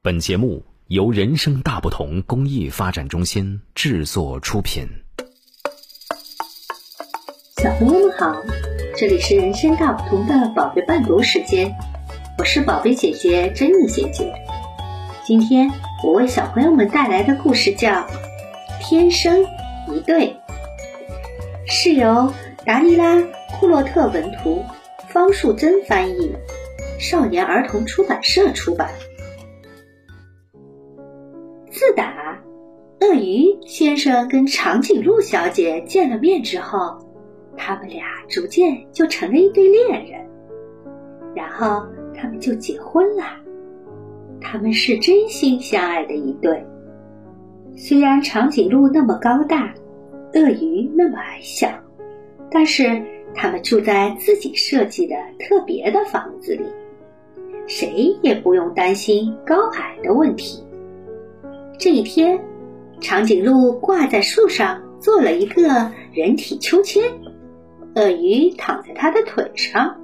本节目由人生大不同公益发展中心制作出品。小朋友们好，这里是人生大不同的宝贝伴读时间，我是宝贝姐姐珍妮姐姐。今天我为小朋友们带来的故事叫《天生一对》，是由达尼拉·库洛特文图，方树珍翻译，少年儿童出版社出版。打鳄鱼先生跟长颈鹿小姐见了面之后，他们俩逐渐就成了一对恋人，然后他们就结婚了。他们是真心相爱的一对。虽然长颈鹿那么高大，鳄鱼那么矮小，但是他们住在自己设计的特别的房子里，谁也不用担心高矮的问题。这一天，长颈鹿挂在树上做了一个人体秋千，鳄鱼躺在它的腿上，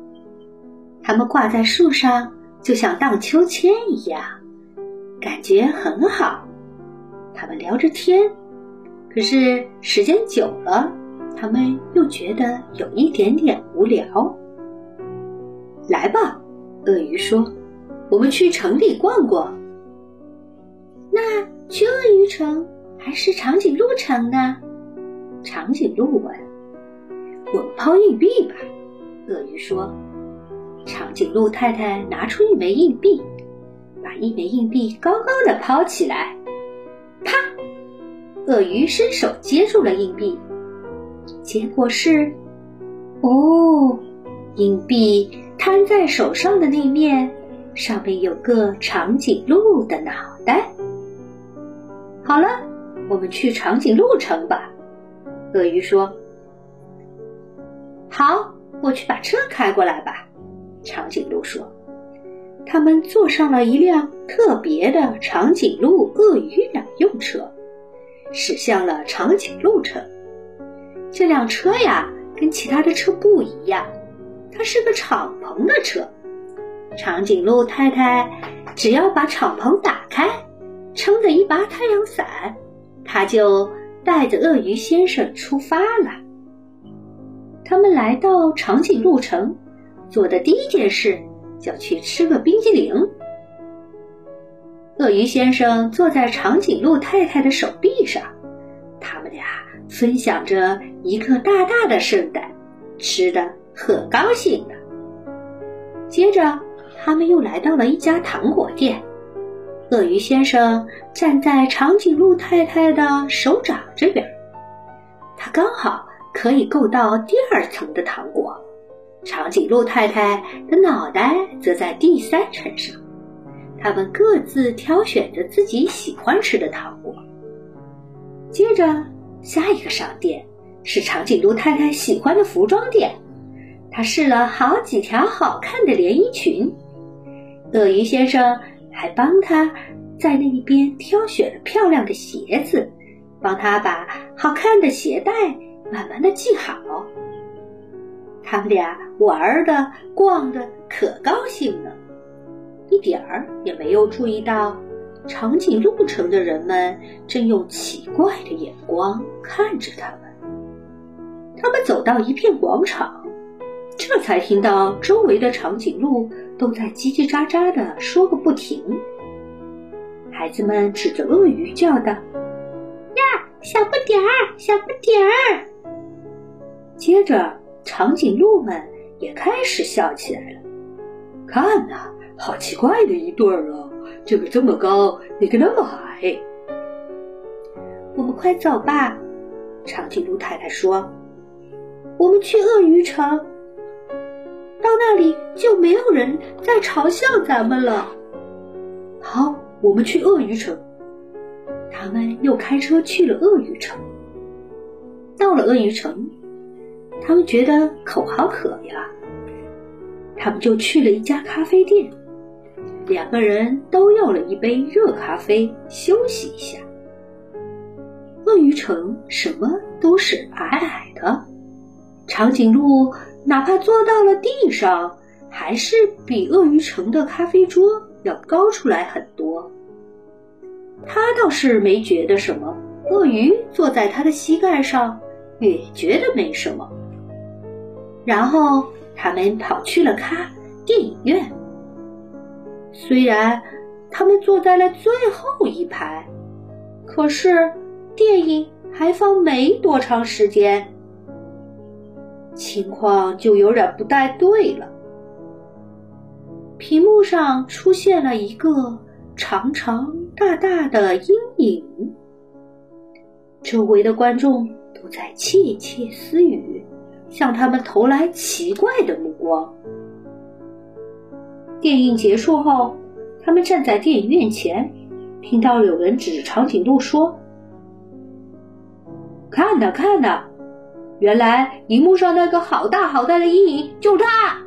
它们挂在树上就像荡秋千一样，感觉很好。他们聊着天，可是时间久了，他们又觉得有一点点无聊。来吧，鳄鱼说：“我们去城里逛逛。”那。去鳄鱼城还是长颈鹿城呢？长颈鹿问。我们抛硬币吧，鳄鱼说。长颈鹿太太拿出一枚硬币，把一枚硬币高高的抛起来，啪！鳄鱼伸手接住了硬币，结果是，哦，硬币摊在手上的那面，上面有个长颈鹿的脑袋。好了，我们去长颈鹿城吧。鳄鱼说：“好，我去把车开过来吧。”长颈鹿说。他们坐上了一辆特别的长颈鹿鳄鱼两用车，驶向了长颈鹿城。这辆车呀，跟其他的车不一样，它是个敞篷的车。长颈鹿太太只要把敞篷打开。撑着一把太阳伞，他就带着鳄鱼先生出发了。他们来到长颈鹿城，做的第一件事就去吃个冰激凌。鳄鱼先生坐在长颈鹿太太的手臂上，他们俩分享着一颗大大的圣诞，吃的很高兴的。接着，他们又来到了一家糖果店。鳄鱼先生站在长颈鹿太太的手掌这边，他刚好可以够到第二层的糖果。长颈鹿太太的脑袋则在第三层上。他们各自挑选着自己喜欢吃的糖果。接着，下一个商店是长颈鹿太太喜欢的服装店。她试了好几条好看的连衣裙。鳄鱼先生。还帮他在那一边挑选了漂亮的鞋子，帮他把好看的鞋带慢慢的系好。他们俩玩的、逛的可高兴了，一点儿也没有注意到长颈鹿城的人们正用奇怪的眼光看着他们。他们走到一片广场，这才听到周围的长颈鹿。都在叽叽喳喳的说个不停。孩子们指着鳄鱼叫道：“呀，小不点儿，小不点儿！”接着，长颈鹿们也开始笑起来了。看呐，好奇怪的一对儿啊！这个这么高，那个那么矮。我们快走吧，长颈鹿太太说：“我们去鳄鱼城。”到那里就没有人再嘲笑咱们了。好，我们去鳄鱼城。他们又开车去了鳄鱼城。到了鳄鱼城，他们觉得口好渴呀，他们就去了一家咖啡店。两个人都要了一杯热咖啡，休息一下。鳄鱼城什么都是矮矮的，长颈鹿。哪怕坐到了地上，还是比鳄鱼城的咖啡桌要高出来很多。他倒是没觉得什么。鳄鱼坐在他的膝盖上，也觉得没什么。然后他们跑去了咖电影院。虽然他们坐在了最后一排，可是电影还放没多长时间，情况就有点不太对了。屏幕上出现了一个长长大大的阴影，周围的观众都在窃窃私语，向他们投来奇怪的目光。电影结束后，他们站在电影院前，听到有人指着长颈鹿说：“看呐，看呐，原来荧幕上那个好大好大的阴影就是他！”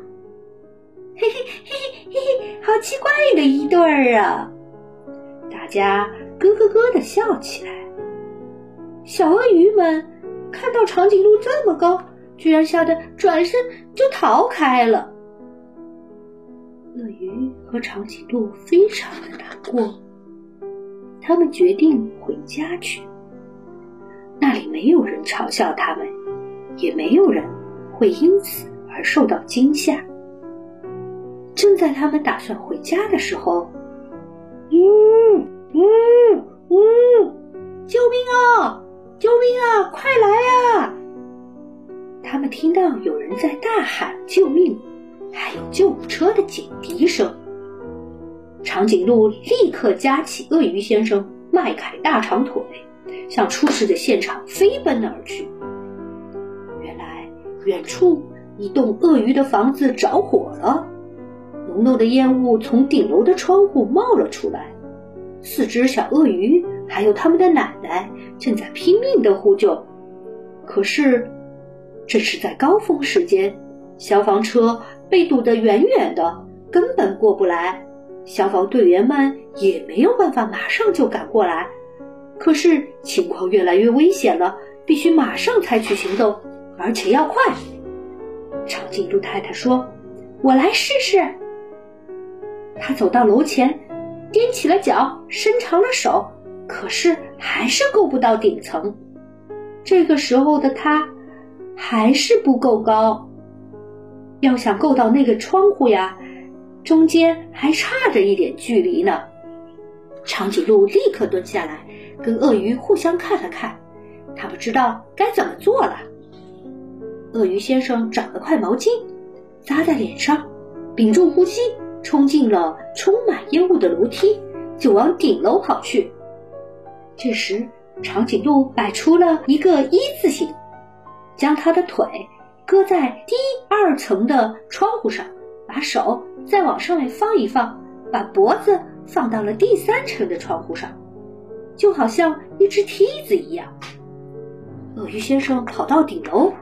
嘿嘿嘿嘿嘿嘿，好奇怪的一对儿啊！大家咯咯咯的笑起来。小鳄鱼们看到长颈鹿这么高，居然吓得转身就逃开了。鳄鱼和长颈鹿非常的难过，他们决定回家去。那里没有人嘲笑他们，也没有人会因此而受到惊吓。正在他们打算回家的时候，嗯嗯嗯，救命啊！救命啊！快来啊！他们听到有人在大喊救命，还有救护车的警笛声。长颈鹿立刻夹起鳄鱼先生迈开大长腿，向出事的现场飞奔而去。远处一栋鳄鱼的房子着火了。浓浓的烟雾从顶楼的窗户冒了出来，四只小鳄鱼还有他们的奶奶正在拼命的呼救。可是，这是在高峰时间，消防车被堵得远远的，根本过不来。消防队员们也没有办法马上就赶过来。可是情况越来越危险了，必须马上采取行动，而且要快。长颈鹿太太说：“我来试试。”他走到楼前，踮起了脚，伸长了手，可是还是够不到顶层。这个时候的他还是不够高，要想够到那个窗户呀，中间还差着一点距离呢。长颈鹿立刻蹲下来，跟鳄鱼互相看了看，他不知道该怎么做了。鳄鱼先生找了块毛巾，扎在脸上，屏住呼吸。冲进了充满烟雾的楼梯，就往顶楼跑去。这时，长颈鹿摆出了一个一字形，将它的腿搁在第二层的窗户上，把手再往上面放一放，把脖子放到了第三层的窗户上，就好像一只梯子一样。鳄鱼先生跑到顶楼，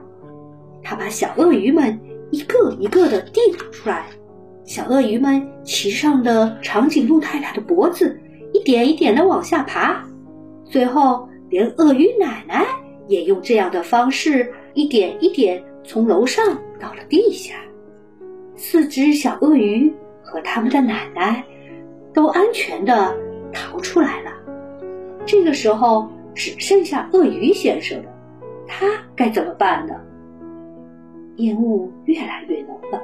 他把小鳄鱼们一个一个的递出来。小鳄鱼们骑上的长颈鹿太太的脖子，一点一点的往下爬，最后连鳄鱼奶奶也用这样的方式一点一点从楼上到了地下。四只小鳄鱼和他们的奶奶都安全的逃出来了。这个时候只剩下鳄鱼先生了，他该怎么办呢？烟雾越来越浓了。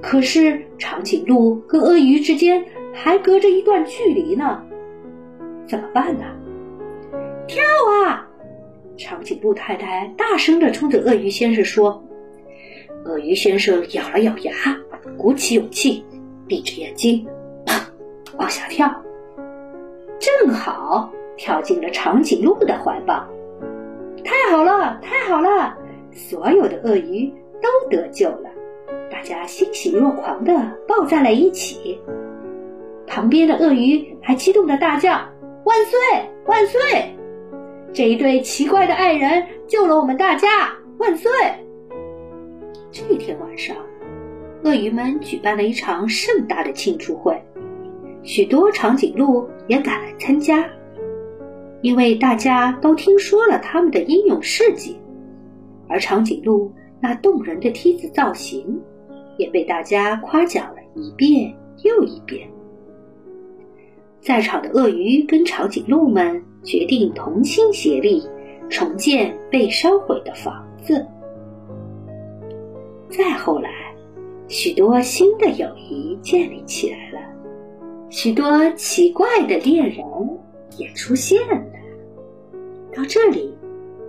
可是长颈鹿和鳄鱼之间还隔着一段距离呢，怎么办呢？跳啊！长颈鹿太太大声的冲着鳄鱼先生说。鳄鱼先生咬了咬牙，鼓起勇气，闭着眼睛，砰，往下跳，正好跳进了长颈鹿的怀抱。太好了，太好了！所有的鳄鱼都得救了。大家欣喜若狂地抱在了一起，旁边的鳄鱼还激动地大叫：“万岁，万岁！这一对奇怪的爱人救了我们大家，万岁！”这天晚上，鳄鱼们举办了一场盛大的庆祝会，许多长颈鹿也赶来参加，因为大家都听说了他们的英勇事迹，而长颈鹿那动人的梯子造型。也被大家夸奖了一遍又一遍。在场的鳄鱼跟长颈鹿们决定同心协力，重建被烧毁的房子。再后来，许多新的友谊建立起来了，许多奇怪的恋人也出现了。到这里，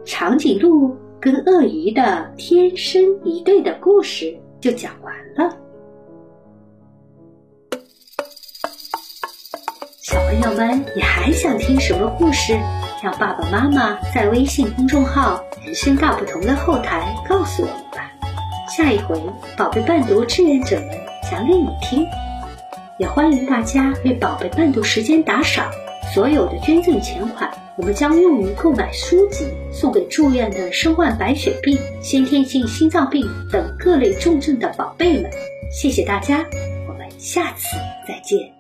长颈鹿跟鳄鱼的天生一对的故事就讲完了。小朋友们，你还想听什么故事？让爸爸妈妈在微信公众号“人生大不同”的后台告诉我们吧。下一回，宝贝伴读志愿者们讲给你听。也欢迎大家为宝贝伴读时间打赏，所有的捐赠钱款，我们将用于购买书籍，送给住院的身患白血病、先天性心脏病等各类重症的宝贝们。谢谢大家，我们下次再见。